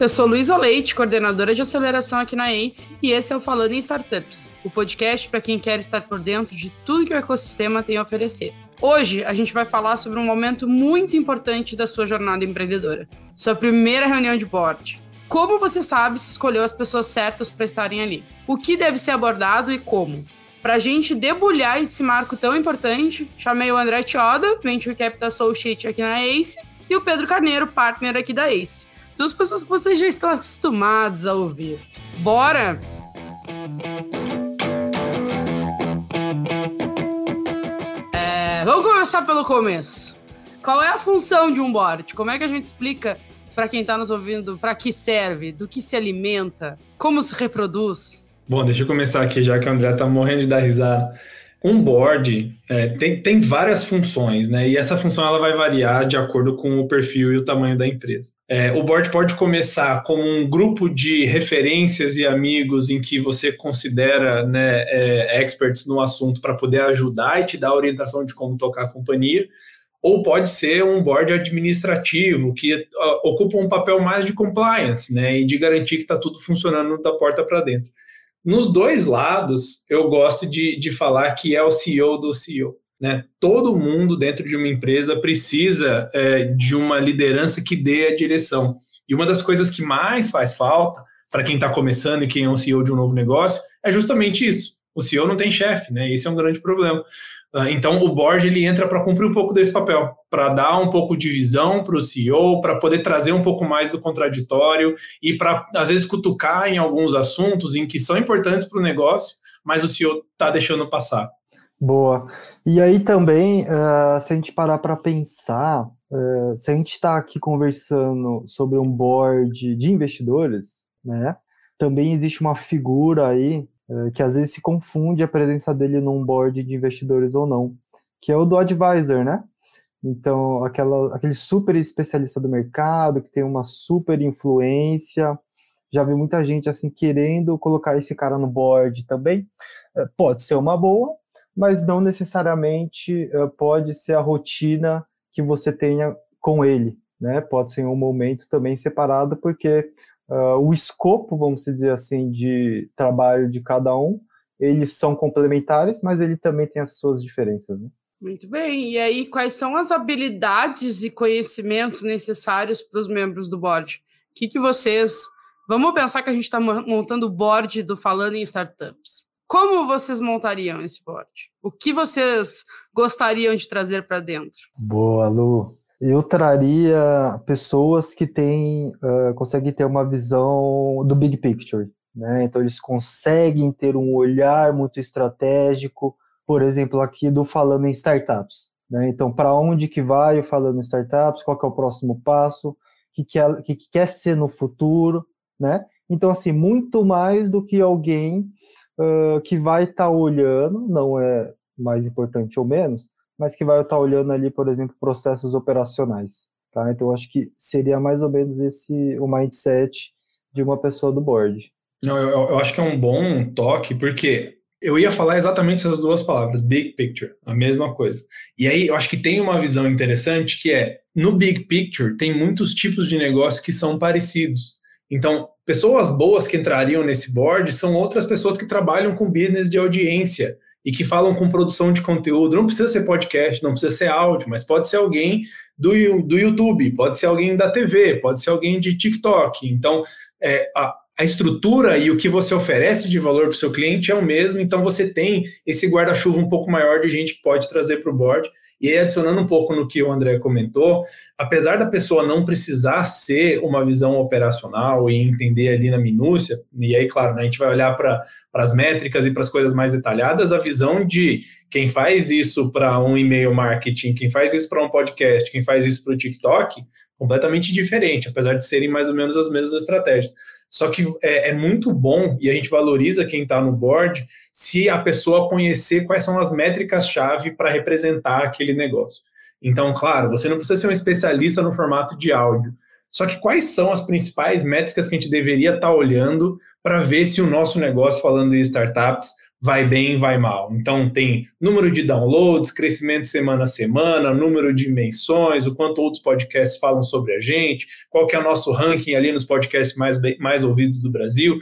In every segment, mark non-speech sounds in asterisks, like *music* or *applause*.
eu sou Luísa Leite, coordenadora de aceleração aqui na ACE, e esse é o Falando em Startups, o podcast para quem quer estar por dentro de tudo que o ecossistema tem a oferecer. Hoje a gente vai falar sobre um momento muito importante da sua jornada empreendedora, sua primeira reunião de board. Como você sabe se escolheu as pessoas certas para estarem ali? O que deve ser abordado e como? Para a gente debulhar esse marco tão importante, chamei o André Tioda, Venture Capital Associate aqui na ACE, e o Pedro Carneiro, partner aqui da ACE duas pessoas que vocês já estão acostumados a ouvir. Bora! É, vamos começar pelo começo. Qual é a função de um board? Como é que a gente explica para quem está nos ouvindo para que serve, do que se alimenta, como se reproduz? Bom, deixa eu começar aqui, já que o André está morrendo de dar risada. Um board é, tem, tem várias funções, né? E essa função ela vai variar de acordo com o perfil e o tamanho da empresa. É, o board pode começar como um grupo de referências e amigos em que você considera né, é, experts no assunto para poder ajudar e te dar orientação de como tocar a companhia. Ou pode ser um board administrativo que ocupa um papel mais de compliance, né? E de garantir que está tudo funcionando da porta para dentro. Nos dois lados, eu gosto de, de falar que é o CEO do CEO. Né? Todo mundo dentro de uma empresa precisa é, de uma liderança que dê a direção. E uma das coisas que mais faz falta para quem está começando e quem é um CEO de um novo negócio é justamente isso. O CEO não tem chefe, né? Esse é um grande problema. Ah, então, o board ele entra para cumprir um pouco desse papel, para dar um pouco de visão para o CEO, para poder trazer um pouco mais do contraditório e para, às vezes, cutucar em alguns assuntos em que são importantes para o negócio, mas o CEO está deixando passar. Boa. E aí também, uh, se a gente parar para pensar, uh, se a gente está aqui conversando sobre um board de investidores, né? Também existe uma figura aí é, que às vezes se confunde a presença dele num board de investidores ou não, que é o do advisor, né? Então, aquela, aquele super especialista do mercado, que tem uma super influência, já vi muita gente assim querendo colocar esse cara no board também. Pode ser uma boa, mas não necessariamente é, pode ser a rotina que você tenha com ele, né? Pode ser um momento também separado, porque uh, o escopo, vamos dizer assim, de trabalho de cada um, eles são complementares, mas ele também tem as suas diferenças. Né? Muito bem. E aí, quais são as habilidades e conhecimentos necessários para os membros do board? O que, que vocês. Vamos pensar que a gente está montando o board do Falando em Startups. Como vocês montariam esse board? O que vocês gostariam de trazer para dentro? Boa, Lu eu traria pessoas que têm, uh, conseguem ter uma visão do big picture, né? Então eles conseguem ter um olhar muito estratégico, por exemplo, aqui do falando em startups, né? Então para onde que vai o falando em startups? Qual é o próximo passo? O que quer, que, que quer ser no futuro, né? Então assim muito mais do que alguém uh, que vai estar tá olhando, não é mais importante ou menos, mas que vai estar olhando ali, por exemplo, processos operacionais. Tá? Então, acho que seria mais ou menos esse o mindset de uma pessoa do board. Não, eu, eu acho que é um bom toque, porque eu ia falar exatamente essas duas palavras, big picture, a mesma coisa. E aí eu acho que tem uma visão interessante que é, no big picture, tem muitos tipos de negócio que são parecidos. Então, pessoas boas que entrariam nesse board são outras pessoas que trabalham com business de audiência, e que falam com produção de conteúdo. Não precisa ser podcast, não precisa ser áudio, mas pode ser alguém do, do YouTube, pode ser alguém da TV, pode ser alguém de TikTok. Então, é, a, a estrutura e o que você oferece de valor para o seu cliente é o mesmo, então você tem esse guarda-chuva um pouco maior de gente que pode trazer para o board. E aí, adicionando um pouco no que o André comentou, apesar da pessoa não precisar ser uma visão operacional e entender ali na minúcia, e aí, claro, né, a gente vai olhar para as métricas e para as coisas mais detalhadas, a visão de quem faz isso para um e-mail marketing, quem faz isso para um podcast, quem faz isso para o TikTok, completamente diferente, apesar de serem mais ou menos as mesmas estratégias. Só que é, é muito bom e a gente valoriza quem está no board se a pessoa conhecer quais são as métricas-chave para representar aquele negócio. Então, claro, você não precisa ser um especialista no formato de áudio. Só que quais são as principais métricas que a gente deveria estar tá olhando para ver se o nosso negócio, falando em startups, vai bem, vai mal. Então tem número de downloads, crescimento semana a semana, número de menções, o quanto outros podcasts falam sobre a gente, qual que é o nosso ranking ali nos podcasts mais, mais ouvidos do Brasil.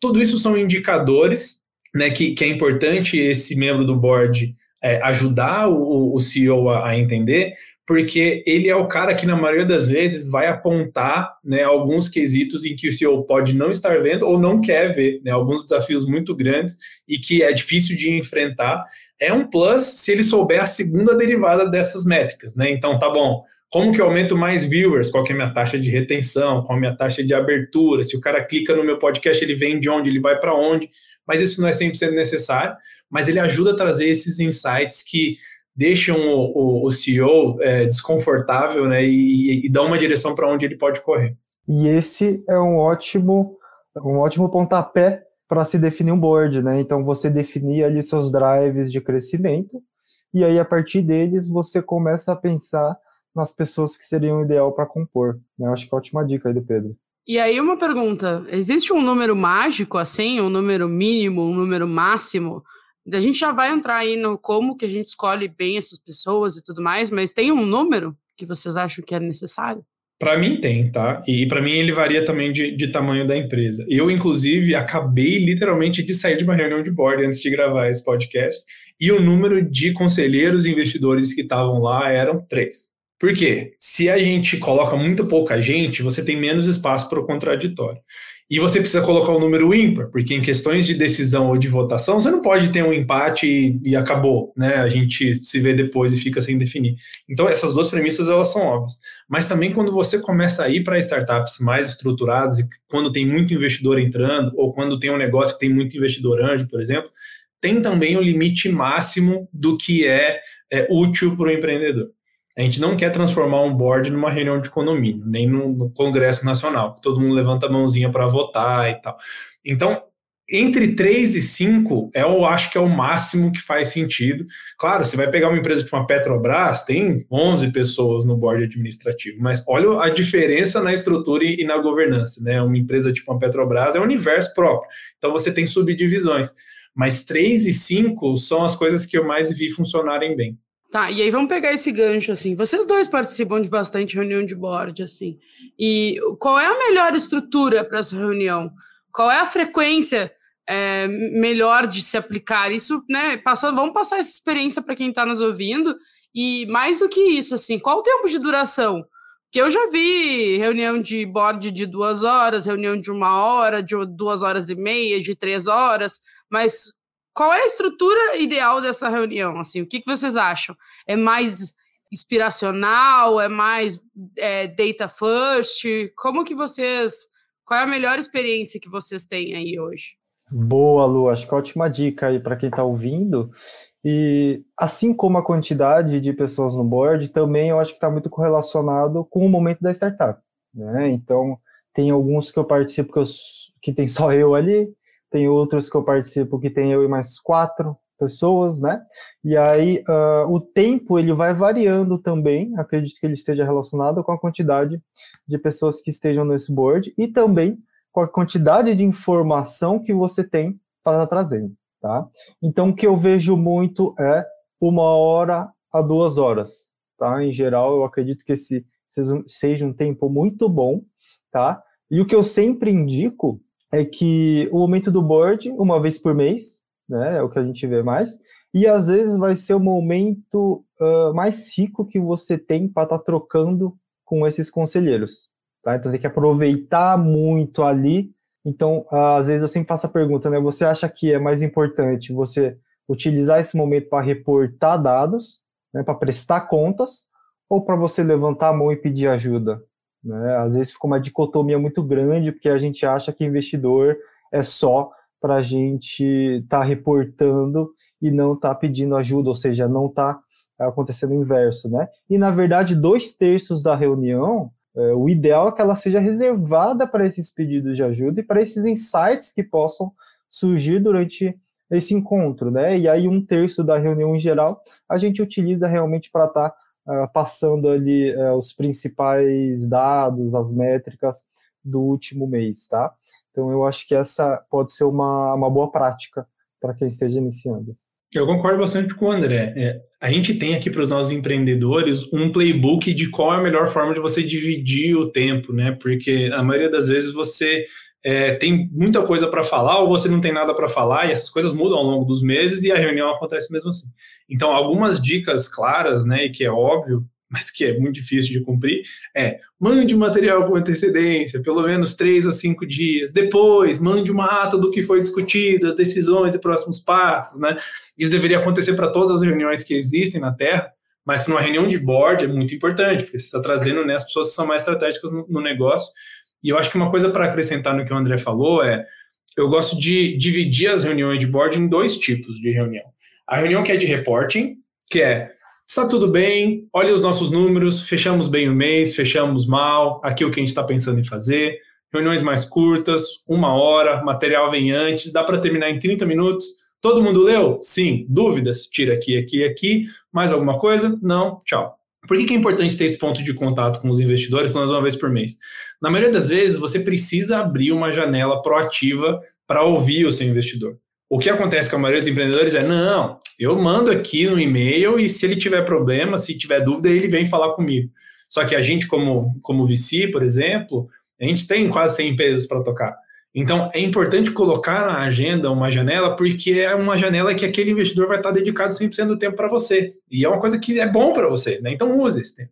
Tudo isso são indicadores né, que, que é importante esse membro do board é, ajudar o, o CEO a, a, entender, porque ele é o cara que, na maioria das vezes, vai apontar né, alguns quesitos em que o CEO pode não estar vendo ou não quer ver, né, alguns desafios muito grandes e que é difícil de enfrentar. É um plus se ele souber a segunda derivada dessas métricas. Né? Então, tá bom. Como que eu aumento mais viewers? Qual é a minha taxa de retenção? Qual é a minha taxa de abertura? Se o cara clica no meu podcast, ele vem de onde? Ele vai para onde? Mas isso não é 100% necessário, mas ele ajuda a trazer esses insights que deixam o, o, o CEO é, desconfortável né, e, e dão uma direção para onde ele pode correr. E esse é um ótimo, um ótimo pontapé para se definir um board, né? Então você definir ali seus drives de crescimento e aí a partir deles você começa a pensar nas pessoas que seriam ideal para compor. Né? Eu acho que é ótima dica aí do Pedro. E aí uma pergunta, existe um número mágico assim, um número mínimo, um número máximo a gente já vai entrar aí no como que a gente escolhe bem essas pessoas e tudo mais, mas tem um número que vocês acham que é necessário? Para mim tem, tá? E para mim ele varia também de, de tamanho da empresa. Eu, inclusive, acabei literalmente de sair de uma reunião de board antes de gravar esse podcast, e o número de conselheiros e investidores que estavam lá eram três. Por quê? Se a gente coloca muito pouca gente, você tem menos espaço para o contraditório. E você precisa colocar um número ímpar, porque em questões de decisão ou de votação, você não pode ter um empate e, e, acabou, né? A gente se vê depois e fica sem definir. Então, essas duas premissas, elas são óbvias. Mas também quando você começa a ir para startups mais estruturadas, e quando tem muito investidor entrando, ou quando tem um negócio que tem muito investidor anjo, por exemplo, tem também o limite máximo do que é, é útil para o empreendedor. A gente não quer transformar um board numa reunião de condomínio, nem no, no Congresso Nacional, que todo mundo levanta a mãozinha para votar e tal. Então, entre 3 e 5, eu acho que é o máximo que faz sentido. Claro, você vai pegar uma empresa tipo uma Petrobras, tem 11 pessoas no board administrativo, mas olha a diferença na estrutura e na governança, né? Uma empresa tipo uma Petrobras é um universo próprio, então você tem subdivisões. Mas 3 e 5 são as coisas que eu mais vi funcionarem bem. Tá, e aí vamos pegar esse gancho, assim. Vocês dois participam de bastante reunião de board, assim. E qual é a melhor estrutura para essa reunião? Qual é a frequência é, melhor de se aplicar? Isso, né? Passando, vamos passar essa experiência para quem está nos ouvindo. E mais do que isso, assim, qual o tempo de duração? Que eu já vi reunião de board de duas horas, reunião de uma hora, de duas horas e meia, de três horas, mas qual é a estrutura ideal dessa reunião? Assim, o que, que vocês acham? É mais inspiracional? É mais é, data first? Como que vocês... Qual é a melhor experiência que vocês têm aí hoje? Boa, Lu. Acho que é ótima dica aí para quem está ouvindo. E assim como a quantidade de pessoas no board, também eu acho que está muito correlacionado com o momento da startup. Né? Então, tem alguns que eu participo que, eu, que tem só eu ali, tem outros que eu participo que tem eu e mais quatro pessoas, né? E aí uh, o tempo ele vai variando também, acredito que ele esteja relacionado com a quantidade de pessoas que estejam nesse board e também com a quantidade de informação que você tem para estar trazendo, tá? Então o que eu vejo muito é uma hora a duas horas, tá? Em geral eu acredito que esse seja um tempo muito bom, tá? E o que eu sempre indico é que o momento do board, uma vez por mês, né, é o que a gente vê mais, e às vezes vai ser o momento uh, mais rico que você tem para estar tá trocando com esses conselheiros. Tá? Então tem que aproveitar muito ali. Então, às vezes eu sempre faço a pergunta, né? Você acha que é mais importante você utilizar esse momento para reportar dados, né, para prestar contas, ou para você levantar a mão e pedir ajuda? Né? Às vezes fica uma dicotomia muito grande, porque a gente acha que investidor é só para a gente estar tá reportando e não estar tá pedindo ajuda, ou seja, não está acontecendo o inverso, né? E na verdade, dois terços da reunião, é, o ideal é que ela seja reservada para esses pedidos de ajuda e para esses insights que possam surgir durante esse encontro, né? E aí um terço da reunião em geral a gente utiliza realmente para estar tá passando ali uh, os principais dados, as métricas do último mês, tá? Então eu acho que essa pode ser uma, uma boa prática para quem esteja iniciando. Eu concordo bastante com o André. É, a gente tem aqui para os nossos empreendedores um playbook de qual é a melhor forma de você dividir o tempo, né? Porque a maioria das vezes você é, tem muita coisa para falar ou você não tem nada para falar e essas coisas mudam ao longo dos meses e a reunião acontece mesmo assim. Então, algumas dicas claras, né, e que é óbvio, mas que é muito difícil de cumprir, é mande o material com antecedência, pelo menos três a cinco dias. Depois, mande uma ata do que foi discutido, as decisões e próximos passos, né? Isso deveria acontecer para todas as reuniões que existem na Terra, mas para uma reunião de board é muito importante, porque você está trazendo né, as pessoas que são mais estratégicas no, no negócio e eu acho que uma coisa para acrescentar no que o André falou é: eu gosto de dividir as reuniões de board em dois tipos de reunião. A reunião que é de reporting, que é está tudo bem, olha os nossos números, fechamos bem o mês, fechamos mal, aqui o que a gente está pensando em fazer. Reuniões mais curtas, uma hora, material vem antes, dá para terminar em 30 minutos. Todo mundo leu? Sim. Dúvidas? Tira aqui, aqui, aqui. Mais alguma coisa? Não. Tchau. Por que, que, é importante ter esse ponto de contato com os investidores pelo menos uma vez por mês? Na maioria das vezes, você precisa abrir uma janela proativa para ouvir o seu investidor. O que acontece com a maioria dos empreendedores é: não, eu mando aqui no e-mail e se ele tiver problema, se tiver dúvida, ele vem falar comigo. Só que a gente, como, como VC, por exemplo, a gente tem quase 100 empresas para tocar. Então, é importante colocar na agenda uma janela, porque é uma janela que aquele investidor vai estar dedicado 100% do tempo para você. E é uma coisa que é bom para você, né? Então, use esse tempo.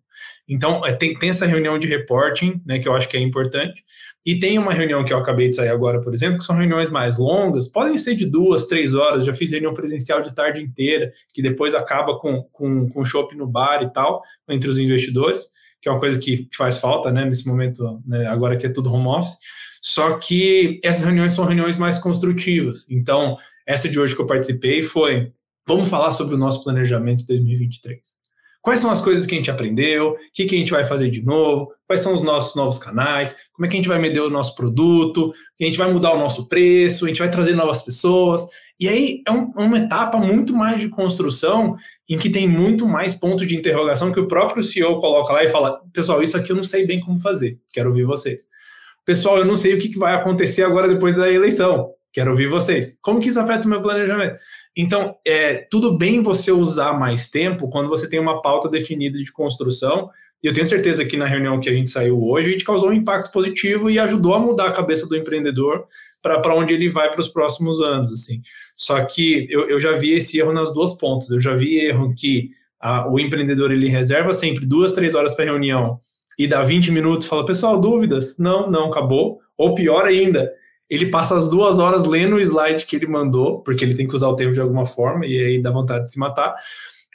Então, é, tem, tem essa reunião de reporting, né, que eu acho que é importante. E tem uma reunião que eu acabei de sair agora, por exemplo, que são reuniões mais longas, podem ser de duas, três horas. Já fiz reunião presencial de tarde inteira, que depois acaba com, com, com shopping no bar e tal, entre os investidores, que é uma coisa que faz falta, né, nesse momento, né, agora que é tudo home office. Só que essas reuniões são reuniões mais construtivas. Então, essa de hoje que eu participei foi: vamos falar sobre o nosso planejamento 2023. Quais são as coisas que a gente aprendeu? O que, que a gente vai fazer de novo? Quais são os nossos novos canais? Como é que a gente vai medir o nosso produto? A gente vai mudar o nosso preço? A gente vai trazer novas pessoas? E aí é um, uma etapa muito mais de construção em que tem muito mais ponto de interrogação que o próprio CEO coloca lá e fala: pessoal, isso aqui eu não sei bem como fazer, quero ouvir vocês pessoal, eu não sei o que vai acontecer agora depois da eleição. Quero ouvir vocês. Como que isso afeta o meu planejamento? Então, é tudo bem você usar mais tempo quando você tem uma pauta definida de construção. E eu tenho certeza que na reunião que a gente saiu hoje, a gente causou um impacto positivo e ajudou a mudar a cabeça do empreendedor para onde ele vai para os próximos anos. Assim. Só que eu, eu já vi esse erro nas duas pontas. Eu já vi erro que a, o empreendedor ele reserva sempre duas, três horas para reunião e dá 20 minutos fala, pessoal, dúvidas? Não, não, acabou. Ou pior ainda, ele passa as duas horas lendo o slide que ele mandou, porque ele tem que usar o tempo de alguma forma, e aí dá vontade de se matar.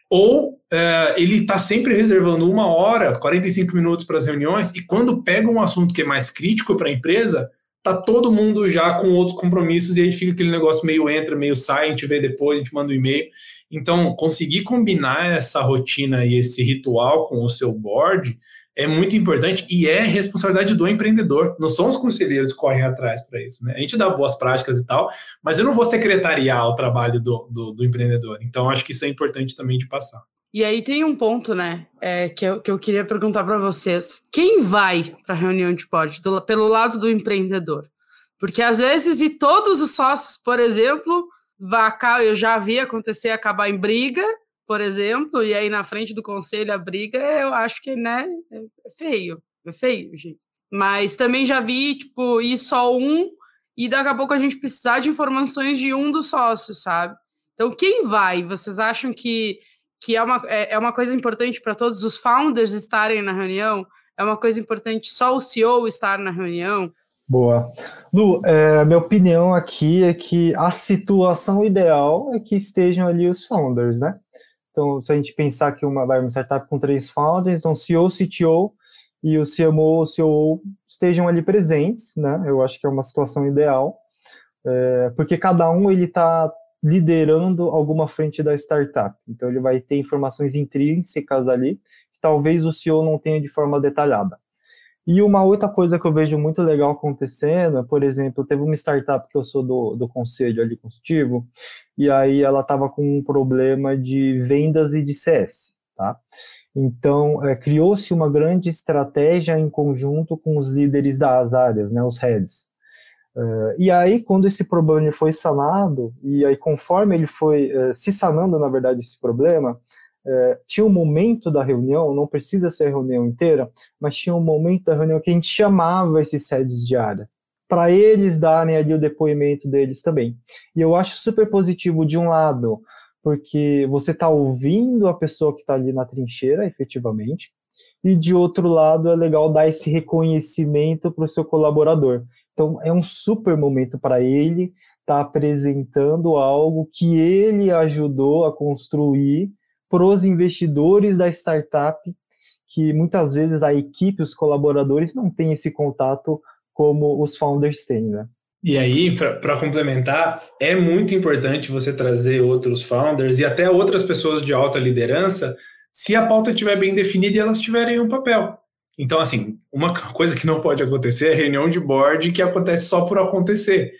Ou é, ele está sempre reservando uma hora, 45 minutos para as reuniões, e quando pega um assunto que é mais crítico para a empresa, tá todo mundo já com outros compromissos, e aí fica aquele negócio meio entra, meio sai, a gente vê depois, a gente manda um e-mail. Então, conseguir combinar essa rotina e esse ritual com o seu board é muito importante e é responsabilidade do empreendedor. Não são os conselheiros que correm atrás para isso. Né? A gente dá boas práticas e tal, mas eu não vou secretariar o trabalho do, do, do empreendedor. Então, acho que isso é importante também de passar. E aí tem um ponto, né, é, que, eu, que eu queria perguntar para vocês. Quem vai para a reunião de pódio pelo lado do empreendedor? Porque às vezes, e todos os sócios, por exemplo, vai, eu já vi acontecer acabar em briga, por exemplo, e aí na frente do conselho a briga, eu acho que, né, é feio. É feio, gente. Mas também já vi, tipo, ir só um e daqui a pouco a gente precisar de informações de um dos sócios, sabe? Então, quem vai? Vocês acham que, que é, uma, é, é uma coisa importante para todos os founders estarem na reunião? É uma coisa importante só o CEO estar na reunião? Boa. Lu, é, minha opinião aqui é que a situação ideal é que estejam ali os founders, né? Então, se a gente pensar que uma, vai uma startup com três founders, então CEO, CTO e o CMO, o CEO estejam ali presentes, né? Eu acho que é uma situação ideal, é, porque cada um ele está liderando alguma frente da startup. Então, ele vai ter informações intrínsecas ali que talvez o CEO não tenha de forma detalhada. E uma outra coisa que eu vejo muito legal acontecendo, por exemplo, teve uma startup que eu sou do, do conselho ali consultivo, e aí ela estava com um problema de vendas e de CS, tá? Então, é, criou-se uma grande estratégia em conjunto com os líderes das áreas, né, os heads. Uh, e aí, quando esse problema foi sanado, e aí conforme ele foi uh, se sanando, na verdade, esse problema, uh, tinha um momento da reunião, não precisa ser a reunião inteira, mas tinha um momento da reunião que a gente chamava esses sedes diárias, para eles darem ali o depoimento deles também. E eu acho super positivo, de um lado, porque você está ouvindo a pessoa que está ali na trincheira, efetivamente, e de outro lado é legal dar esse reconhecimento para o seu colaborador. Então é um super momento para ele estar tá apresentando algo que ele ajudou a construir para os investidores da startup, que muitas vezes a equipe, os colaboradores não têm esse contato como os founders têm, né? E aí, para complementar, é muito importante você trazer outros founders e até outras pessoas de alta liderança se a pauta estiver bem definida e elas tiverem um papel. Então, assim, uma *laughs* coisa que não pode acontecer é reunião de board que acontece só por acontecer.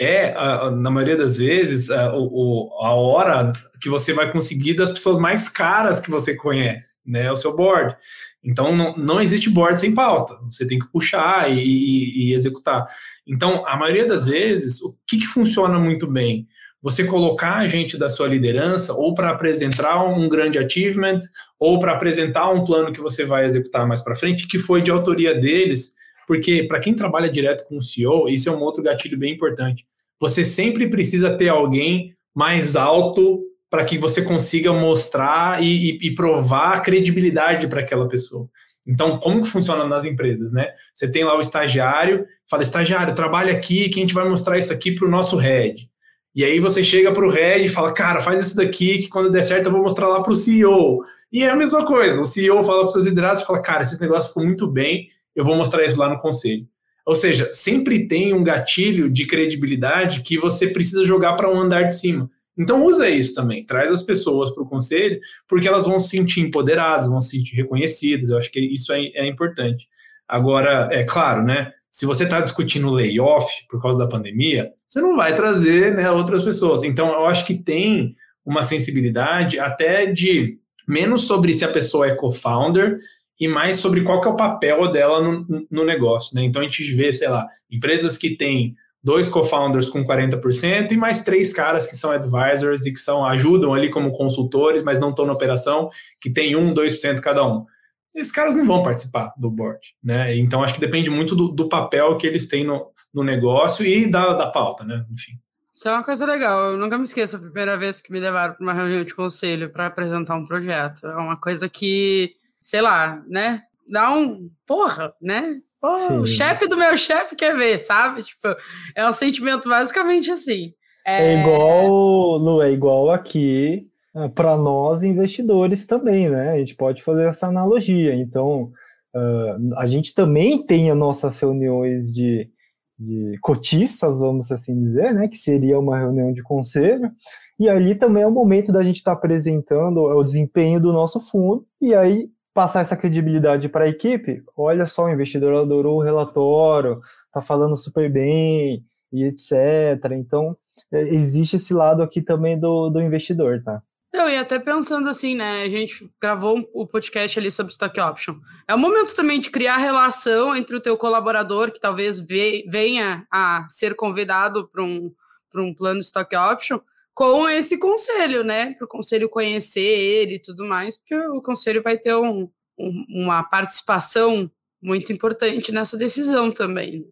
É, na maioria das vezes, a, a hora que você vai conseguir das pessoas mais caras que você conhece, né? O seu board. Então, não, não existe board sem pauta. Você tem que puxar e, e, e executar. Então, a maioria das vezes, o que, que funciona muito bem? você colocar a gente da sua liderança ou para apresentar um grande achievement ou para apresentar um plano que você vai executar mais para frente, que foi de autoria deles, porque para quem trabalha direto com o CEO, isso é um outro gatilho bem importante. Você sempre precisa ter alguém mais alto para que você consiga mostrar e, e, e provar credibilidade para aquela pessoa. Então, como que funciona nas empresas, né? Você tem lá o estagiário, fala, estagiário, trabalha aqui que a gente vai mostrar isso aqui para o nosso head. E aí você chega para o head e fala, cara, faz isso daqui que quando der certo eu vou mostrar lá para o CEO. E é a mesma coisa, o CEO fala para os seus liderados fala, cara, esse negócio ficou muito bem, eu vou mostrar isso lá no conselho. Ou seja, sempre tem um gatilho de credibilidade que você precisa jogar para um andar de cima. Então usa isso também, traz as pessoas para o conselho, porque elas vão se sentir empoderadas, vão se sentir reconhecidas. Eu acho que isso é, é importante. Agora, é claro, né? se você está discutindo layoff por causa da pandemia, você não vai trazer né, outras pessoas. Então, eu acho que tem uma sensibilidade até de menos sobre se a pessoa é co-founder e mais sobre qual que é o papel dela no, no negócio. Né? Então, a gente vê, sei lá, empresas que têm dois co-founders com 40% e mais três caras que são advisors e que são ajudam ali como consultores, mas não estão na operação, que tem um, 2% cada um esses caras não vão participar do board, né? Então acho que depende muito do, do papel que eles têm no, no negócio e da, da pauta, né? Enfim. Isso é uma coisa legal. Eu nunca me esqueço a primeira vez que me levaram para uma reunião de conselho para apresentar um projeto. É uma coisa que, sei lá, né? Dá um. Porra, né? Porra, o chefe do meu chefe quer ver, sabe? Tipo, é um sentimento basicamente assim. É, é igual, Lu, é igual aqui ah, para nós investidores também, né? A gente pode fazer essa analogia. Então, uh, a gente também tem as nossas reuniões de, de cotistas, vamos assim dizer, né? Que seria uma reunião de conselho. E ali também é o momento da gente estar tá apresentando o desempenho do nosso fundo e aí passar essa credibilidade para a equipe. Olha só, o investidor adorou o relatório, tá falando super bem e etc. Então, é, existe esse lado aqui também do, do investidor, tá? Não, e até pensando assim, né? A gente gravou o podcast ali sobre stock option. É o momento também de criar relação entre o teu colaborador, que talvez venha a ser convidado para um, um plano stock option, com esse conselho, né? Para o conselho conhecer ele e tudo mais, porque o conselho vai ter um, um, uma participação muito importante nessa decisão também.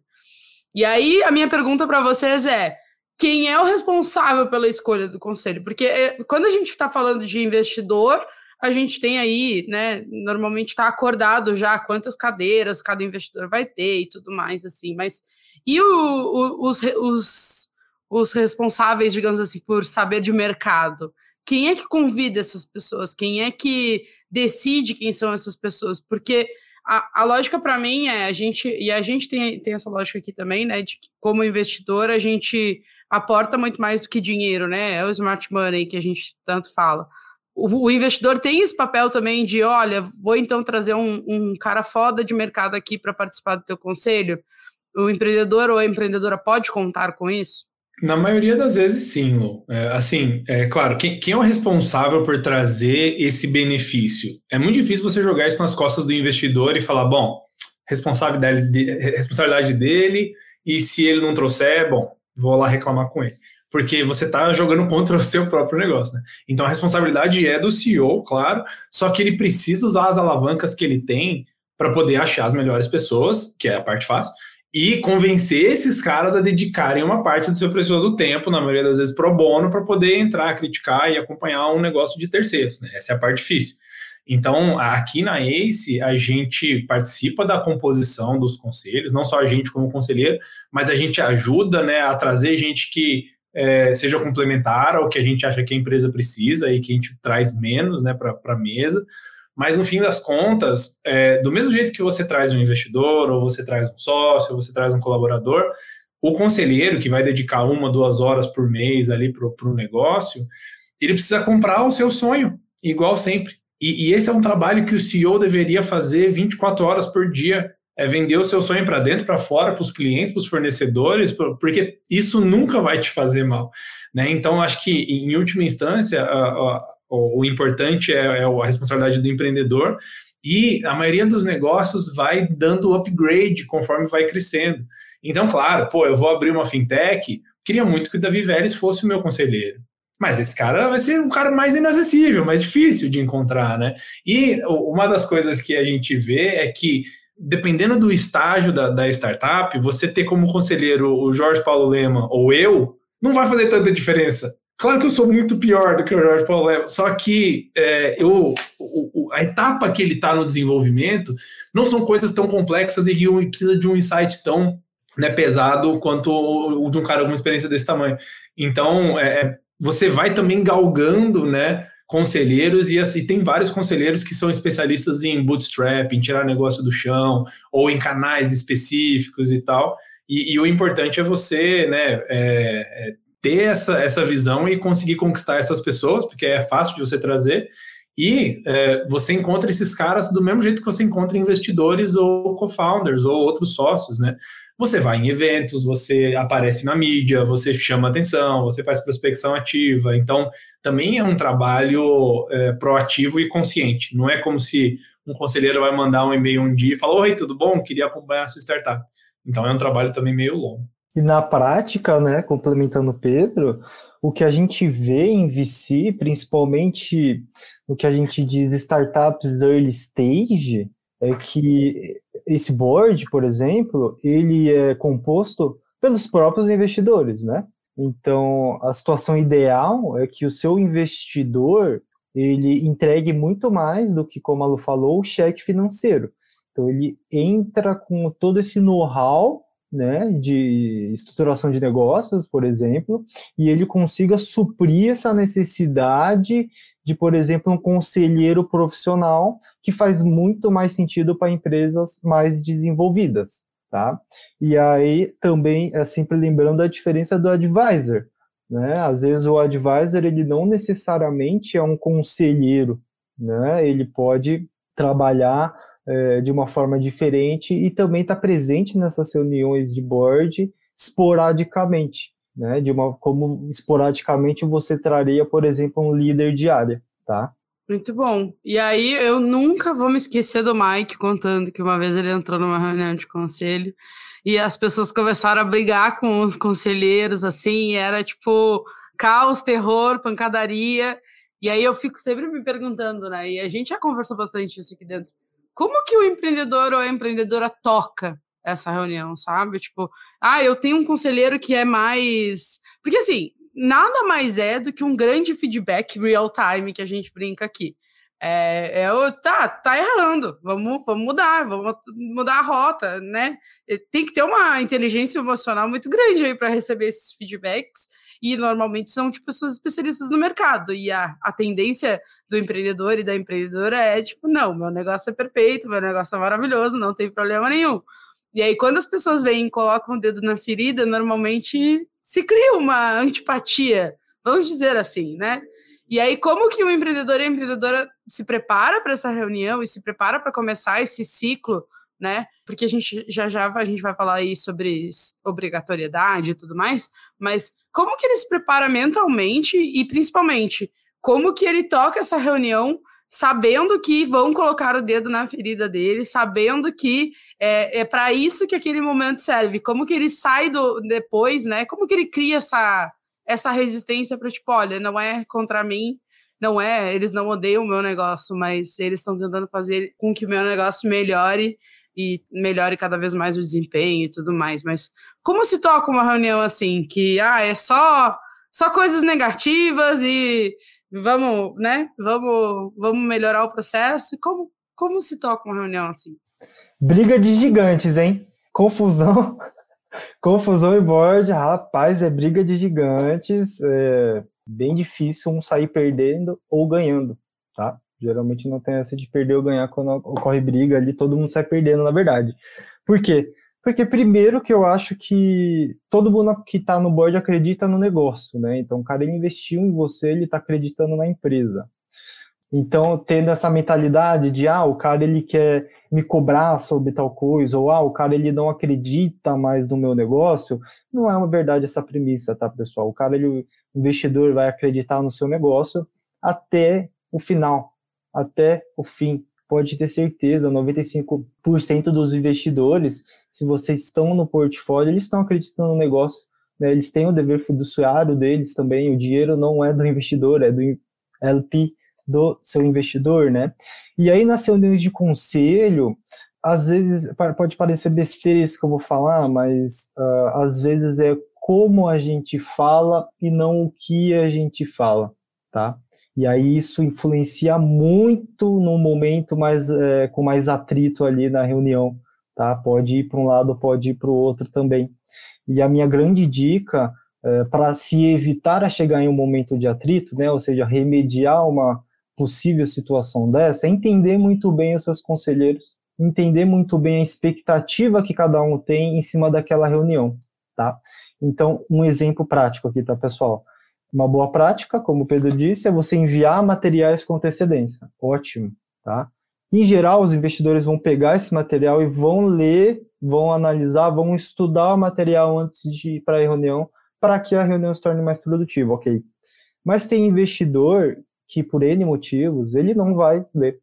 E aí, a minha pergunta para vocês é quem é o responsável pela escolha do conselho. Porque é, quando a gente está falando de investidor, a gente tem aí, né? Normalmente está acordado já quantas cadeiras cada investidor vai ter e tudo mais, assim. Mas e o, o, os, os, os responsáveis, digamos assim, por saber de mercado? Quem é que convida essas pessoas? Quem é que decide quem são essas pessoas? Porque a, a lógica para mim é a gente, e a gente tem, tem essa lógica aqui também, né? De que como investidor a gente aporta muito mais do que dinheiro, né? É o smart money que a gente tanto fala. O, investidor tem esse papel também de, olha, vou então trazer um, um cara foda de mercado aqui para participar do teu conselho. O empreendedor ou a empreendedora pode contar com isso? Na maioria das vezes, sim, Lu. É, assim, é claro, quem, quem, é o responsável por trazer esse benefício? É muito difícil você jogar isso nas costas do investidor e falar, bom, responsabilidade, de, responsabilidade dele, e se ele não trouxer, bom, vou lá reclamar com ele. Porque você está jogando contra *laughs* o seu próprio negócio, né? Então a responsabilidade é do CEO, claro, só que ele precisa usar as alavancas que ele tem para poder achar as melhores pessoas, que é a parte fácil, e convencer esses caras a dedicarem uma parte do seu precioso tempo, na maioria das vezes pro bono, para poder entrar, criticar e acompanhar um negócio de terceiros. Né? Essa é a parte difícil. Então, aqui na ACE, a gente participa da composição dos conselhos, não só a gente como conselheiro, mas a gente ajuda né, a trazer gente que é, seja complementar ao que a gente acha que a empresa precisa e que a gente traz menos né, para a mesa. Mas no fim das contas, é, do mesmo jeito que você traz um investidor, ou você traz um sócio, ou você traz um colaborador, o conselheiro que vai dedicar uma, duas horas por mês ali para o negócio, ele precisa comprar o seu sonho, igual sempre. E, e, esse é um trabalho que o CEO deveria fazer 24 horas por dia. É vender o seu sonho para dentro, para fora, para os clientes, para os fornecedores, porque isso nunca vai te fazer mal. Né? Então, acho que, em última instância, a, o, o importante é, é a responsabilidade do empreendedor e a maioria dos negócios vai dando upgrade conforme vai crescendo. Então, claro, pô, eu vou abrir uma fintech, queria muito que o Davi Vélez fosse o meu conselheiro. Mas esse cara vai ser um cara mais inacessível, mais difícil de encontrar, né? E uma das coisas que a gente vê é que, dependendo do estágio da, da startup, você ter como conselheiro o Jorge Paulo Lema ou eu, não vai fazer tanta diferença. Claro que eu sou muito pior do que o Jorge Paulo Lema, só que é, eu, o, a etapa que ele está no desenvolvimento não são coisas tão complexas e que precisa de um insight tão né, pesado quanto o, o de um cara com uma experiência desse tamanho. Então, é, é você vai também galgando, né, conselheiros e, assim, tem vários conselheiros que são especialistas em bootstrap, em tirar negócio do chão ou em canais específicos e tal. E, e o importante é você, né, é, é ter essa, essa visão e conseguir conquistar essas pessoas, porque é fácil de você trazer, e é, você encontra esses caras do mesmo jeito que você encontra investidores ou co-founders ou outros sócios, né? Você vai em eventos, você aparece na mídia, você chama atenção, você faz prospecção ativa. Então, também é um trabalho é, proativo e consciente. Não é como se um conselheiro vai mandar um e-mail um dia e falar: Oi, tudo bom? Queria acompanhar a sua startup. Então, é um trabalho também meio longo. E na prática, né, complementando o Pedro, o que a gente vê em VC, principalmente o que a gente diz startups early stage, é que esse board, por exemplo, ele é composto pelos próprios investidores, né? Então, a situação ideal é que o seu investidor ele entregue muito mais do que, como a Lu falou, o cheque financeiro. Então, ele entra com todo esse know-how né, de estruturação de negócios, por exemplo, e ele consiga suprir essa necessidade de, por exemplo, um conselheiro profissional que faz muito mais sentido para empresas mais desenvolvidas, tá? E aí também é sempre lembrando a diferença do advisor, né? Às vezes o advisor ele não necessariamente é um conselheiro, né? Ele pode trabalhar é, de uma forma diferente e também está presente nessas reuniões de board esporadicamente, né? De uma como esporadicamente você traria, por exemplo, um líder de área, tá? Muito bom. E aí eu nunca vou me esquecer do Mike contando que uma vez ele entrou numa reunião de conselho e as pessoas começaram a brigar com os conselheiros, assim, era tipo caos, terror, pancadaria. E aí eu fico sempre me perguntando, né? E a gente já conversou bastante isso aqui dentro. Como que o empreendedor ou a empreendedora toca essa reunião, sabe? Tipo, ah, eu tenho um conselheiro que é mais. Porque assim, nada mais é do que um grande feedback real time que a gente brinca aqui. É, é o, tá, tá errando, vamos, vamos mudar, vamos mudar a rota, né? Tem que ter uma inteligência emocional muito grande aí para receber esses feedbacks e normalmente são tipo pessoas especialistas no mercado. E a, a tendência do empreendedor e da empreendedora é tipo, não, meu negócio é perfeito, meu negócio é maravilhoso, não tem problema nenhum. E aí, quando as pessoas vêm e colocam o dedo na ferida, normalmente se cria uma antipatia, vamos dizer assim, né? E aí, como que o empreendedor e a empreendedora se prepara para essa reunião e se prepara para começar esse ciclo, né? Porque a gente já já a gente vai falar aí sobre obrigatoriedade e tudo mais, mas como que ele se prepara mentalmente e principalmente como que ele toca essa reunião sabendo que vão colocar o dedo na ferida dele, sabendo que é, é para isso que aquele momento serve. Como que ele sai do depois, né? Como que ele cria essa, essa resistência para tipo, olha, não é contra mim, não é, eles não odeiam o meu negócio, mas eles estão tentando fazer com que o meu negócio melhore e melhore cada vez mais o desempenho e tudo mais. Mas como se toca uma reunião assim, que ah, é só só coisas negativas e vamos, né? Vamos, vamos melhorar o processo. Como como se toca uma reunião assim? Briga de gigantes, hein? Confusão. *laughs* Confusão e board, rapaz, é briga de gigantes. É bem difícil um sair perdendo ou ganhando, tá? Geralmente não tem essa de perder ou ganhar quando ocorre briga ali, todo mundo sai perdendo, na verdade. Por quê? Porque primeiro que eu acho que todo mundo que está no board acredita no negócio, né? Então o cara investiu em você, ele está acreditando na empresa. Então, tendo essa mentalidade de, ah, o cara ele quer me cobrar sobre tal coisa, ou ah, o cara ele não acredita mais no meu negócio, não é uma verdade essa premissa, tá, pessoal? O cara, ele, o investidor vai acreditar no seu negócio até o final, até o fim. Pode ter certeza, 95% dos investidores, se vocês estão no portfólio, eles estão acreditando no negócio. Né? Eles têm o dever fiduciário deles também. O dinheiro não é do investidor, é do LP do seu investidor, né? E aí nas reuniões de conselho, às vezes pode parecer besteira isso que eu vou falar, mas uh, às vezes é como a gente fala e não o que a gente fala, tá? E aí isso influencia muito no momento mais é, com mais atrito ali na reunião, tá? Pode ir para um lado, pode ir para o outro também. E a minha grande dica é, para se evitar a chegar em um momento de atrito, né? Ou seja, remediar uma possível situação dessa é entender muito bem os seus conselheiros, entender muito bem a expectativa que cada um tem em cima daquela reunião, tá? Então, um exemplo prático aqui, tá, pessoal? Uma boa prática, como o Pedro disse, é você enviar materiais com antecedência. Ótimo, tá? Em geral, os investidores vão pegar esse material e vão ler, vão analisar, vão estudar o material antes de ir para a reunião, para que a reunião se torne mais produtiva, ok? Mas tem investidor que, por N motivos, ele não vai ler.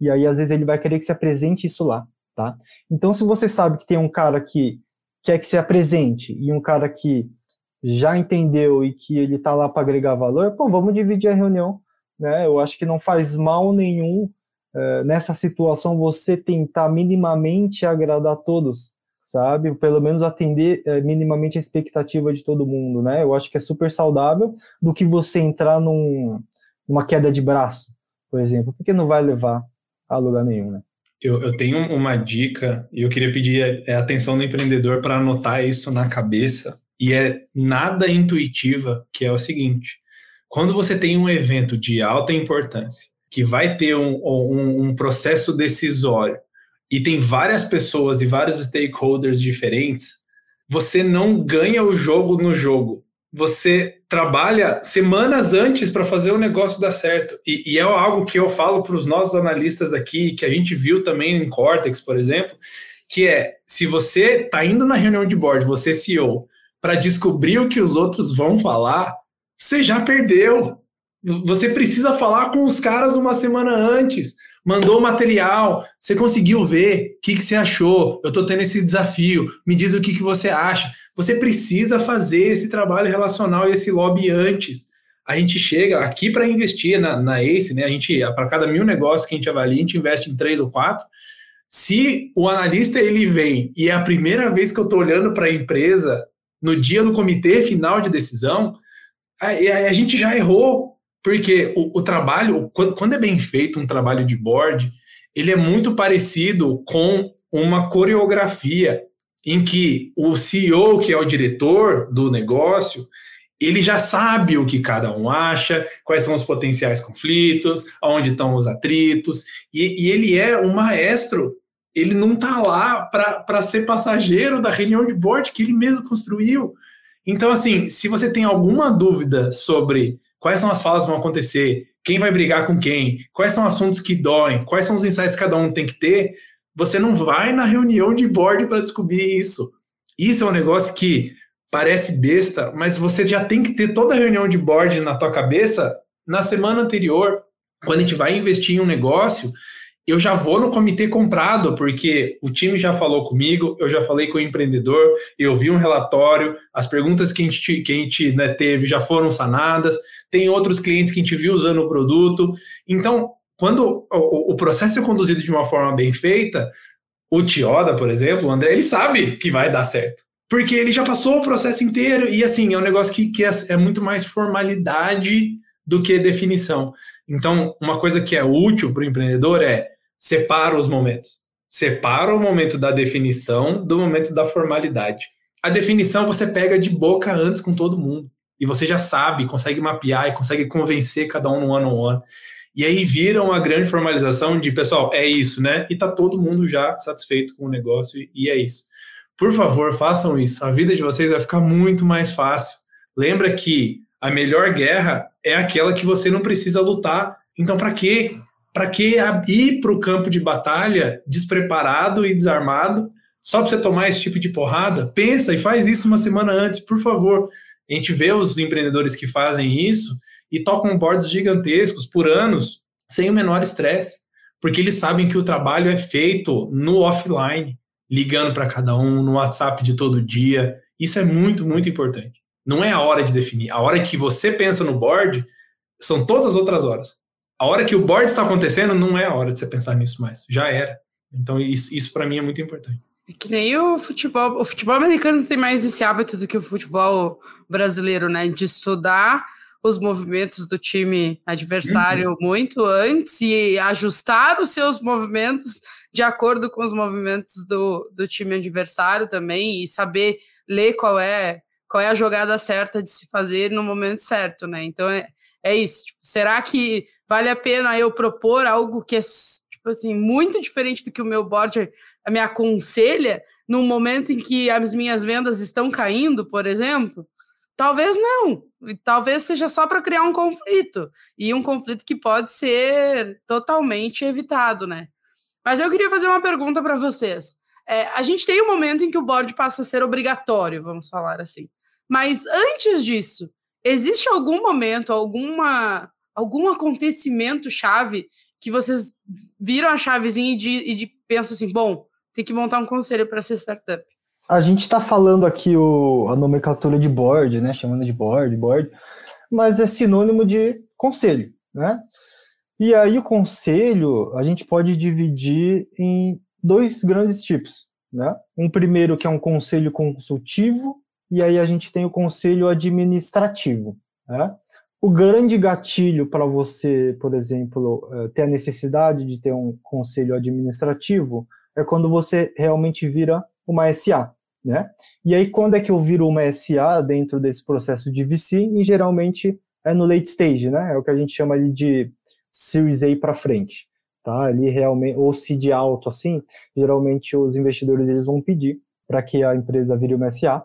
E aí, às vezes, ele vai querer que se apresente isso lá, tá? Então, se você sabe que tem um cara que quer que se apresente e um cara que já entendeu e que ele está lá para agregar valor, pô, vamos dividir a reunião. Né? Eu acho que não faz mal nenhum uh, nessa situação você tentar minimamente agradar todos, sabe? Pelo menos atender uh, minimamente a expectativa de todo mundo, né? Eu acho que é super saudável do que você entrar num, numa queda de braço, por exemplo, porque não vai levar a lugar nenhum, né? Eu, eu, tenho uma dica e eu queria pedir a atenção do empreendedor para anotar isso na cabeça e é nada intuitiva, que é o seguinte: quando você tem um evento de alta importância, que vai ter um, um, um processo decisório e tem várias pessoas e vários stakeholders diferentes, você não ganha o jogo no jogo. Você trabalha semanas antes para fazer o negócio dar certo. E, e é algo que eu falo para os nossos analistas aqui, que a gente viu também em Cortex, por exemplo, que é se você está indo na reunião de board, você é CEO, para descobrir o que os outros vão falar, você já perdeu. Você precisa falar com os caras uma semana antes. Mandou o material, você conseguiu ver, o que, que você achou? Eu estou tendo esse desafio, me diz o que, que você acha. Você precisa fazer esse trabalho relacional e esse lobby antes. A gente chega aqui para investir na, na ACE, né? A gente, para cada mil negócios que a gente avalia, a gente investe em três ou quatro. Se o analista ele vem e é a primeira vez que eu estou olhando para a empresa no dia do comitê final de decisão, a, a gente já errou, porque o, o trabalho, quando, quando é bem feito um trabalho de board, ele é muito parecido com uma coreografia em que o CEO, que é o diretor do negócio, ele já sabe o que cada um acha, quais são os potenciais conflitos, aonde estão os atritos, e, e ele é um maestro ele não está lá para ser passageiro da reunião de board que ele mesmo construiu. Então, assim, se você tem alguma dúvida sobre quais são as falas que vão acontecer, quem vai brigar com quem, quais são assuntos que doem, quais são os insights que cada um tem que ter, você não vai na reunião de board para descobrir isso. Isso é um negócio que parece besta, mas você já tem que ter toda a reunião de board na tua cabeça na semana anterior quando a gente vai investir em um negócio, eu já vou no comitê comprado, porque o time já falou comigo, eu já falei com o empreendedor, eu vi um relatório, as perguntas que a gente, que a gente né, teve já foram sanadas, tem outros clientes que a gente viu usando o produto. Então, quando o, o processo é conduzido de uma forma bem feita, o Tioda, por exemplo, o André, ele sabe que vai dar certo. Porque ele já passou o processo inteiro e, assim, é um negócio que, que é, é muito mais formalidade do que definição. Então, uma coisa que é útil para o empreendedor é separa os momentos. Separa o momento da definição do momento da formalidade. A definição você pega de boca antes com todo mundo. E você já sabe, consegue mapear e consegue convencer cada um no one-on-one. E aí vira uma grande formalização de, pessoal, é isso, né? E tá todo mundo já satisfeito com o negócio e é isso. Por favor, façam isso. A vida de vocês vai ficar muito mais fácil. Lembra que a melhor guerra é aquela que você não precisa lutar. Então, para quê? Para que ir para o campo de batalha despreparado e desarmado só para você tomar esse tipo de porrada? Pensa e faz isso uma semana antes, por favor. A gente vê os empreendedores que fazem isso e tocam boards gigantescos por anos sem o menor estresse, porque eles sabem que o trabalho é feito no offline, ligando para cada um, no WhatsApp de todo dia. Isso é muito, muito importante. Não é a hora de definir. A hora que você pensa no board são todas as outras horas. A hora que o board está acontecendo não é a hora de você pensar nisso mais. Já era. Então, isso, isso para mim é muito importante. É que nem o futebol. O futebol americano tem mais esse hábito do que o futebol brasileiro, né? De estudar os movimentos do time adversário uhum. muito antes e ajustar os seus movimentos de acordo com os movimentos do, do time adversário também e saber ler qual é qual é a jogada certa de se fazer no momento certo, né? Então é, é isso. Tipo, será que vale a pena eu propor algo que é tipo assim muito diferente do que o meu board me aconselha num momento em que as minhas vendas estão caindo, por exemplo? Talvez não. Talvez seja só para criar um conflito e um conflito que pode ser totalmente evitado, né? Mas eu queria fazer uma pergunta para vocês. É, a gente tem um momento em que o board passa a ser obrigatório, vamos falar assim. Mas antes disso, Existe algum momento, alguma, algum acontecimento chave que vocês viram a chavezinha e, de, e de pensam assim, bom, tem que montar um conselho para ser startup? A gente está falando aqui o, a nomenclatura de board, né? Chamando de board, board, mas é sinônimo de conselho, né? E aí o conselho a gente pode dividir em dois grandes tipos, né? Um primeiro que é um conselho consultivo e aí a gente tem o conselho administrativo. Né? O grande gatilho para você, por exemplo, eh, ter a necessidade de ter um conselho administrativo é quando você realmente vira uma SA. Né? E aí, quando é que eu viro uma SA dentro desse processo de VC? E geralmente é no late stage, né? É o que a gente chama ali de Series A para frente. Tá? Ali realmente, ou seed alto, assim, geralmente os investidores eles vão pedir para que a empresa vire uma SA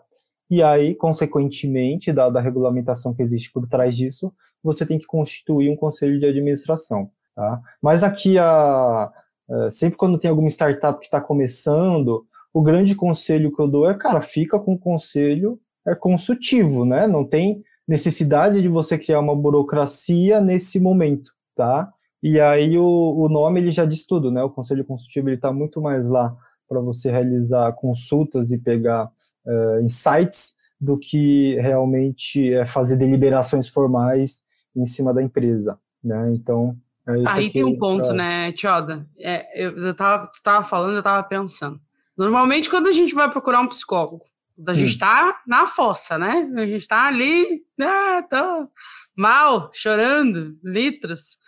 e aí, consequentemente, da, da regulamentação que existe por trás disso, você tem que constituir um conselho de administração. Tá? Mas aqui, a, é, sempre quando tem alguma startup que está começando, o grande conselho que eu dou é, cara, fica com o conselho é consultivo, né? Não tem necessidade de você criar uma burocracia nesse momento, tá? E aí o, o nome ele já diz tudo, né? O conselho consultivo ele está muito mais lá para você realizar consultas e pegar uh, insights do que realmente é fazer deliberações formais em cima da empresa, né? Então é aí tem um ponto, né, Tioda? É, eu, eu tava, tu tava falando, eu tava pensando. Normalmente, quando a gente vai procurar um psicólogo, a gente hum. tá na fossa, né? A gente tá ali, ah, tô mal, chorando, litros.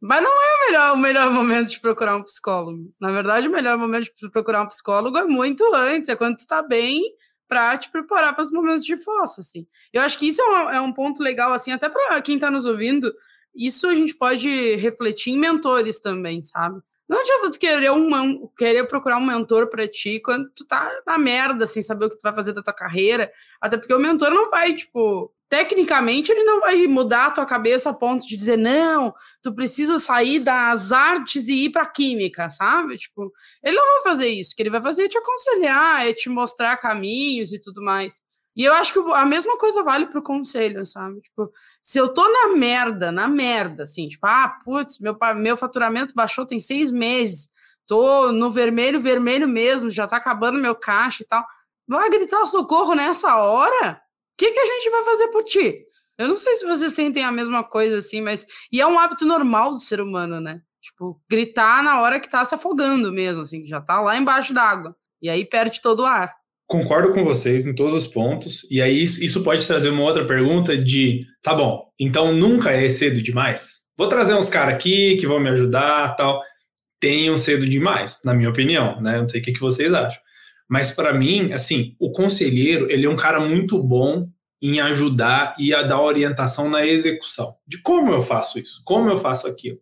Mas não é o melhor, o melhor momento de procurar um psicólogo. Na verdade, o melhor momento de procurar um psicólogo é muito antes, é quando tu tá bem para te preparar para os momentos de fossa, assim. Eu acho que isso é um, é um ponto legal, assim, até para quem está nos ouvindo, isso a gente pode refletir em mentores também, sabe? Não adianta tu querer, um, querer procurar um mentor para ti quando tu tá na merda, sem saber o que tu vai fazer da tua carreira. Até porque o mentor não vai, tipo, tecnicamente ele não vai mudar a tua cabeça a ponto de dizer não, tu precisa sair das artes e ir para química, sabe? Tipo, ele não vai fazer isso. O que ele vai fazer é te aconselhar, é te mostrar caminhos e tudo mais. E eu acho que a mesma coisa vale para o conselho, sabe? Tipo, se eu tô na merda, na merda, assim, tipo, ah, putz, meu, meu faturamento baixou tem seis meses, tô no vermelho, vermelho mesmo, já tá acabando meu caixa e tal. Vai gritar socorro nessa hora? Que, que a gente vai fazer por ti? Eu não sei se vocês sentem a mesma coisa assim, mas. E é um hábito normal do ser humano, né? Tipo, gritar na hora que tá se afogando mesmo, assim, que já tá lá embaixo d'água. E aí perde todo o ar. Concordo com vocês em todos os pontos. E aí isso pode trazer uma outra pergunta de, tá bom, então nunca é cedo demais? Vou trazer uns caras aqui que vão me ajudar, tal. Tenham cedo demais, na minha opinião, né? Não sei o que vocês acham. Mas para mim, assim, o conselheiro, ele é um cara muito bom em ajudar e a dar orientação na execução. De como eu faço isso, como eu faço aquilo.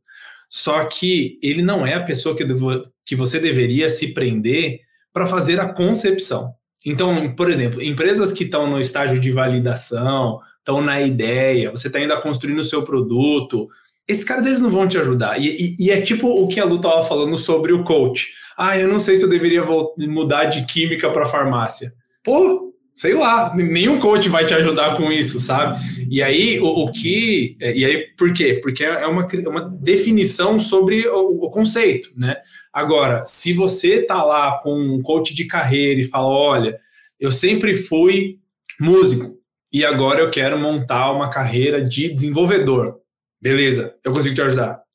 Só que ele não é a pessoa que, devo, que você deveria se prender para fazer a concepção. Então, por exemplo, empresas que estão no estágio de validação, estão na ideia, você está ainda construindo o seu produto, esses caras eles não vão te ajudar. E, e, e é tipo o que a Lu estava falando sobre o coach. Ah, eu não sei se eu deveria mudar de química para farmácia. Pô, sei lá, nenhum coach vai te ajudar com isso, sabe? E aí, o, o que. É, e aí, por quê? Porque é uma, é uma definição sobre o, o conceito, né? Agora, se você tá lá com um coach de carreira e fala: olha, eu sempre fui músico e agora eu quero montar uma carreira de desenvolvedor. Beleza, eu consigo te ajudar.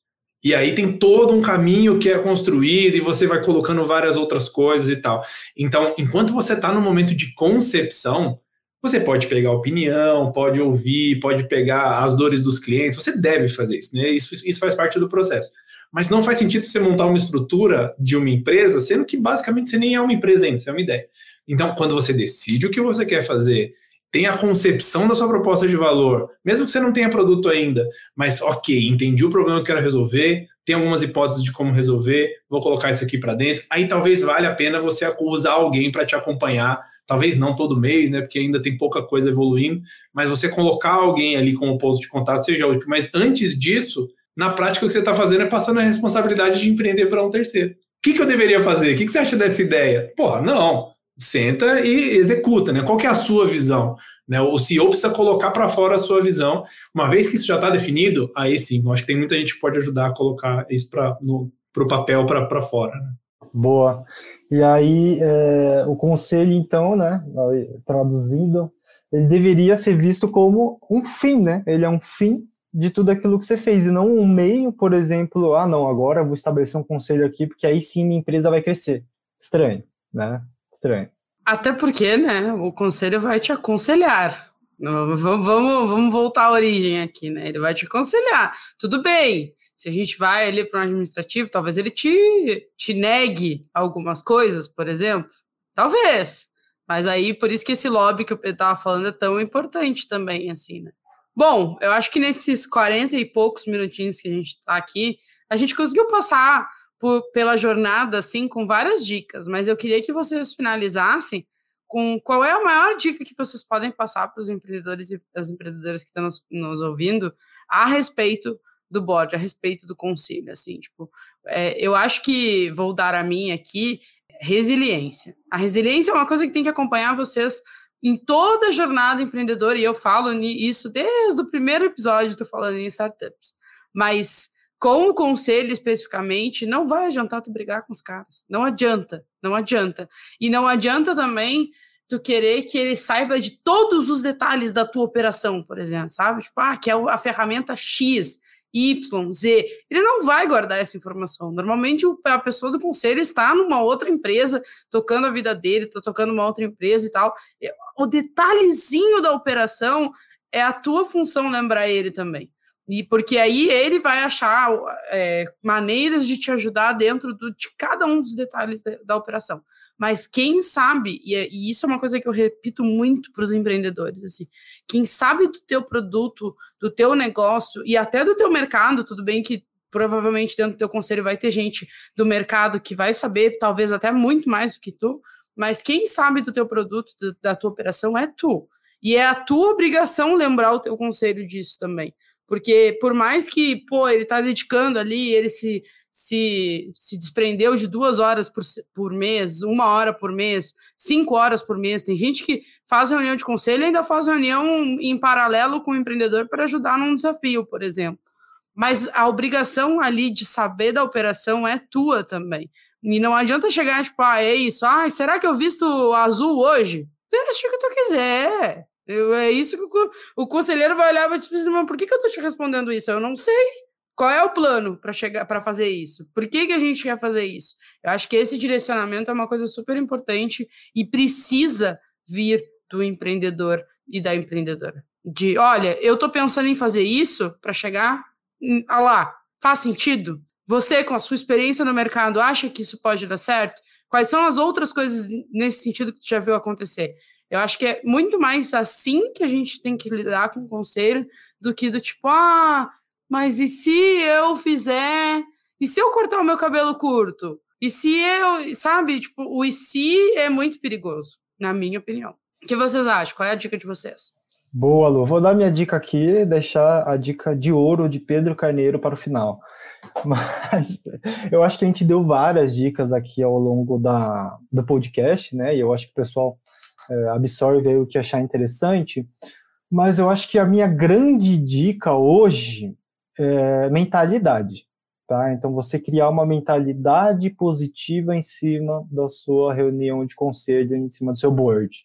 E aí tem todo um caminho que é construído e você vai colocando várias outras coisas e tal. Então, enquanto você está no momento de concepção, você pode pegar opinião, pode ouvir, pode pegar as dores dos clientes. Você deve fazer isso, né? Isso, isso faz parte do processo. Mas não faz sentido você montar uma estrutura de uma empresa, sendo que basicamente você nem é uma empresa ainda, você é uma ideia. Então, quando você decide o que você quer fazer tem a concepção da sua proposta de valor, mesmo que você não tenha produto ainda, mas ok, entendi o problema que eu quero resolver, tem algumas hipóteses de como resolver, vou colocar isso aqui para dentro. Aí talvez valha a pena você usar alguém para te acompanhar, talvez não todo mês, né, porque ainda tem pouca coisa evoluindo, mas você colocar alguém ali como ponto de contato seja útil. Mas antes disso, na prática o que você está fazendo é passando a responsabilidade de empreender para um terceiro. O que, que eu deveria fazer? O que, que você acha dessa ideia? Porra, não senta e executa, né? Qual é a sua visão? Né? O CEO precisa colocar para fora a sua visão. Uma vez que isso já está definido, aí sim, acho que tem muita gente que pode ajudar a colocar isso para o papel para fora. Né? Boa. E aí, é, o conselho, então, né, traduzindo, ele deveria ser visto como um fim, né? Ele é um fim de tudo aquilo que você fez, e não um meio, por exemplo, ah, não, agora vou estabelecer um conselho aqui, porque aí sim minha empresa vai crescer. Estranho, né? Estranho. Até porque, né, o conselho vai te aconselhar. Vamos, vamos, vamos voltar à origem aqui, né? Ele vai te aconselhar. Tudo bem, se a gente vai ali para um administrativo, talvez ele te, te negue algumas coisas, por exemplo. Talvez. Mas aí, por isso que esse lobby que eu estava falando é tão importante também, assim, né? Bom, eu acho que nesses 40 e poucos minutinhos que a gente está aqui, a gente conseguiu passar por, pela jornada, assim, com várias dicas, mas eu queria que vocês finalizassem com qual é a maior dica que vocês podem passar para os empreendedores e as empreendedoras que estão nos, nos, ouvindo a respeito do board, a respeito do conselho, assim, tipo, é, eu acho que vou dar a minha aqui, resiliência. A resiliência é uma coisa que tem que acompanhar vocês em toda a jornada empreendedora, e eu falo isso desde o primeiro episódio, estou falando em startups, mas com o conselho especificamente, não vai adiantar tu brigar com os caras. Não adianta, não adianta. E não adianta também tu querer que ele saiba de todos os detalhes da tua operação, por exemplo, sabe? Tipo, ah, que é a ferramenta X, Y, Z. Ele não vai guardar essa informação. Normalmente a pessoa do conselho está numa outra empresa, tocando a vida dele, tô tocando uma outra empresa e tal. O detalhezinho da operação é a tua função lembrar ele também. E porque aí ele vai achar é, maneiras de te ajudar dentro do, de cada um dos detalhes da, da operação. Mas quem sabe, e, é, e, isso é uma coisa que eu repito muito para os empreendedores, assim, quem sabe do teu produto, do teu negócio e até do teu mercado, tudo bem que provavelmente dentro do teu conselho vai ter gente do mercado que vai saber, talvez até muito mais do que tu, mas quem sabe do teu produto, do, da tua operação é tu. E é a tua obrigação lembrar o teu conselho disso também. Porque por mais que, pô, ele tá dedicando ali, ele se, se, se desprendeu de duas horas por, por mês, uma hora por mês, cinco horas por mês. Tem gente que faz reunião de conselho e ainda faz reunião em paralelo com o empreendedor para ajudar num desafio, por exemplo. Mas a obrigação ali de saber da operação é tua também. E não adianta chegar, tipo, ah, é isso. Ah, será que eu visto azul hoje? Deixa o que tu quiser. Eu, é isso que o, o conselheiro vai olhar e vai dizer, mas por que, que eu tô te respondendo isso? Eu não sei. Qual é o plano para chegar para fazer isso? Por que, que a gente quer fazer isso? Eu acho que esse direcionamento é uma coisa super importante e precisa vir do empreendedor e da empreendedora. De, olha, eu tô pensando em fazer isso para chegar ah lá, faz sentido? Você, com a sua experiência no mercado, acha que isso pode dar certo? Quais são as outras coisas nesse sentido que tu já viu acontecer? Eu acho que é muito mais assim que a gente tem que lidar com o conselho do que do tipo, ah, mas e se eu fizer? E se eu cortar o meu cabelo curto? E se eu, sabe, tipo, o e se é muito perigoso, na minha opinião. O que vocês acham? Qual é a dica de vocês? Boa, Lu. Vou dar minha dica aqui, deixar a dica de ouro de Pedro Carneiro para o final. *laughs* Mas eu acho que a gente deu várias dicas aqui ao longo da, do podcast, né? E eu acho que o pessoal absorve o que achar interessante. Mas eu acho que a minha grande dica hoje é mentalidade. Tá? Então, você criar uma mentalidade positiva em cima da sua reunião de conselho, em cima do seu board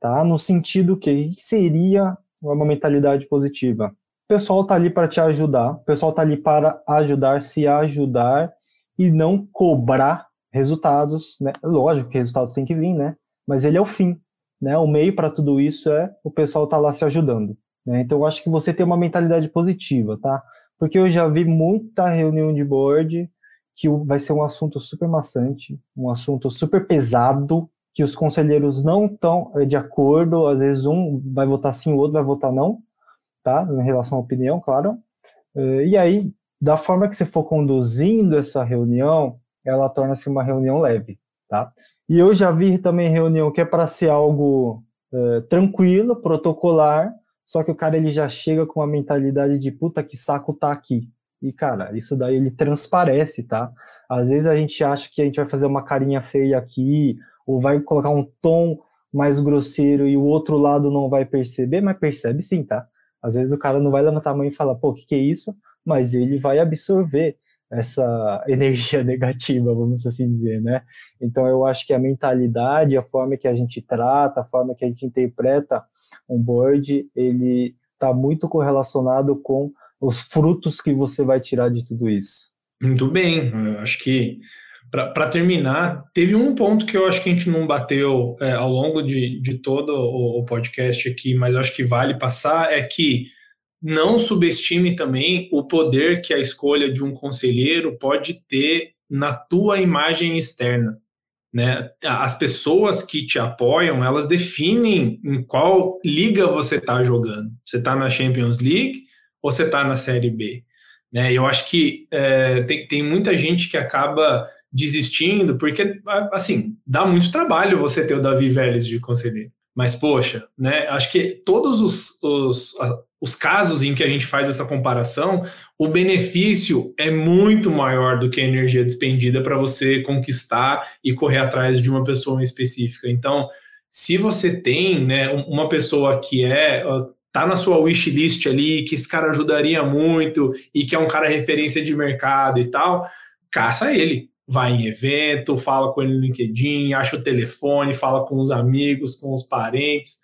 tá? No sentido que seria uma mentalidade positiva. O pessoal tá ali para te ajudar, o pessoal tá ali para ajudar, se ajudar e não cobrar resultados, né? Lógico que resultados têm que vir, né? Mas ele é o fim, né? O meio para tudo isso é o pessoal tá lá se ajudando, né? Então eu acho que você tem uma mentalidade positiva, tá? Porque eu já vi muita reunião de board que vai ser um assunto super maçante, um assunto super pesado, que os conselheiros não estão eh, de acordo, às vezes um vai votar sim, o outro vai votar não, tá? Em relação à opinião, claro. Eh, e aí, da forma que você for conduzindo essa reunião, ela torna-se uma reunião leve, tá? E eu já vi também reunião que é para ser algo é, tranquilo, protocolar, só que o cara ele já chega com uma mentalidade de puta que saco tá aqui. E cara, isso daí ele transparece, tá? Às vezes a gente acha que a gente vai fazer uma carinha feia aqui, ou vai colocar um tom mais grosseiro e o outro lado não vai perceber, mas percebe sim, tá? Às vezes o cara não vai levantar a mão e falar, pô, o que, que é isso? Mas ele vai absorver essa *laughs* energia negativa, vamos assim dizer, né? Então eu acho que a mentalidade, a forma que a gente trata, a forma que a gente interpreta um board, ele está muito correlacionado com os frutos que você vai tirar de tudo isso. Muito bem, eu acho que para terminar, teve um ponto que eu acho que a gente não bateu é, ao longo de, de todo o, o, podcast aqui, mas acho que vale passar, é que não subestime também o poder que a escolha de um conselheiro pode ter na tua imagem externa. Né? As pessoas que te apoiam, elas definem em qual liga você está jogando. Você está na Champions League ou você está na Série B? Né? Eu acho que é, tem, tem muita gente que acaba desistindo, porque, assim, dá muito trabalho você ter o Davi Vélez de conselheiro. Mas, poxa, né? Acho que todos os, os, os casos em que a gente faz essa comparação, o benefício é muito maior do que a energia despendida para você conquistar e correr atrás de uma pessoa específica. Então, se você tem né, uma pessoa que é tá na sua wish list ali, que esse cara ajudaria muito e que é um cara referência de mercado e tal, caça ele vai em evento, fala com ele no LinkedIn, acha o telefone, fala com os amigos, com os parentes,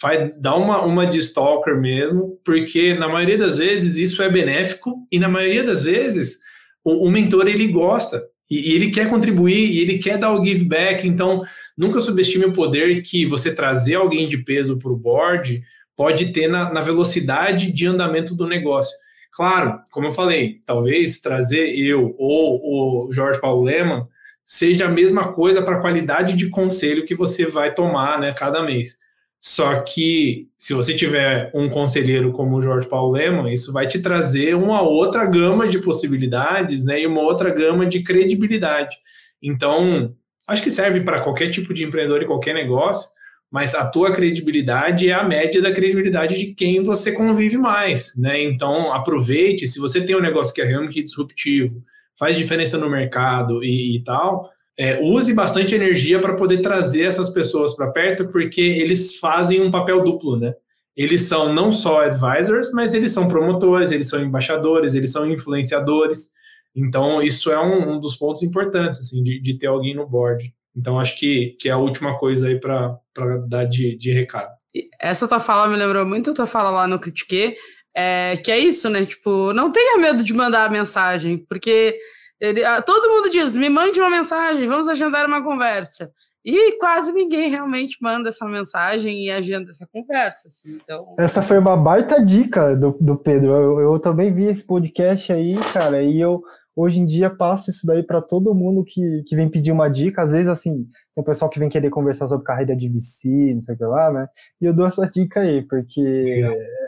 faz, dá uma, uma de stalker mesmo, porque na maioria das vezes isso é benéfico e na maioria das vezes o, o mentor ele gosta e, e, ele quer contribuir e ele quer dar o give back, então nunca subestime o poder que você trazer alguém de peso para o board pode ter na, na velocidade de andamento do negócio. Claro, como eu falei, talvez trazer eu ou o Jorge Paulo Leman seja a mesma coisa para a qualidade de conselho que você vai tomar né, cada mês. Só que se você tiver um conselheiro como o Jorge Paulo Leman, isso vai te trazer uma outra gama de possibilidades né, e uma outra gama de credibilidade. Então, acho que serve para qualquer tipo de empreendedor e qualquer negócio, mas a tua credibilidade é a média da credibilidade de quem você convive mais, né? Então, aproveite, se você tem um negócio que é realmente disruptivo, faz diferença no mercado e, e tal, é, use bastante energia para poder trazer essas pessoas para perto, porque eles fazem um papel duplo, né? Eles são não só advisors, mas eles são promotores, eles são embaixadores, eles são influenciadores. Então, isso é um, um dos pontos importantes, assim, de, de, ter alguém no board. Então, acho que, que é a última coisa aí para dar de, de recado. Essa tua fala me lembrou muito a tua fala lá no Critique, é, que é isso, né? Tipo, não tenha medo de mandar a mensagem, porque ele, ah, todo mundo diz: me mande uma mensagem, vamos agendar uma conversa. E quase ninguém realmente manda essa mensagem e agenda essa conversa. Assim, então... Essa foi uma baita dica do, do Pedro. Eu, eu também vi esse podcast aí, cara, e eu hoje em dia passo isso daí para todo mundo que, que vem pedir uma dica. Às vezes, assim, tem o pessoal que vem querer conversar sobre carreira de VC, não sei o que lá, né? E eu dou essa dica aí, porque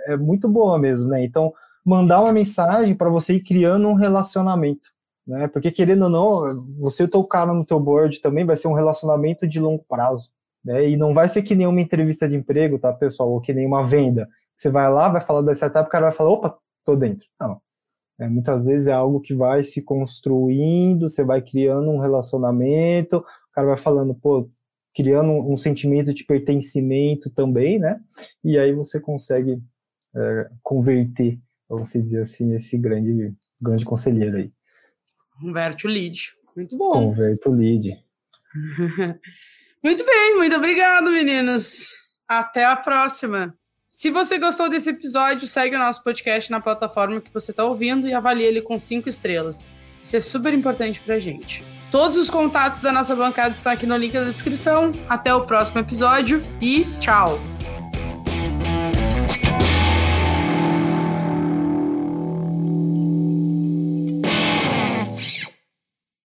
é, é muito boa mesmo, né? Então, mandar uma mensagem para você ir criando um relacionamento né? Porque querendo ou não, você tocar no teu board também vai ser um relacionamento de longo prazo, né? E não vai ser que nem uma entrevista de emprego, tá, pessoal? Ou que nem uma venda. Você vai lá, vai falar da startup, o cara vai falar, opa, tô dentro. Não. É, muitas vezes é algo que vai se construindo, você vai criando um relacionamento, o cara vai falando, pô, criando um sentimento de pertencimento também, né? E aí você consegue é, converter, vamos dizer assim, esse grande, grande conselheiro aí. Converte o lead. Muito bom. Converte o lead. *laughs* muito bem, muito obrigado, meninas. Até a próxima. Se você gostou desse episódio, segue o nosso podcast na plataforma que você está ouvindo e avalie ele com cinco estrelas. Isso é super importante para a gente. Todos os contatos da nossa bancada estão aqui no link da descrição. Até o próximo episódio e tchau!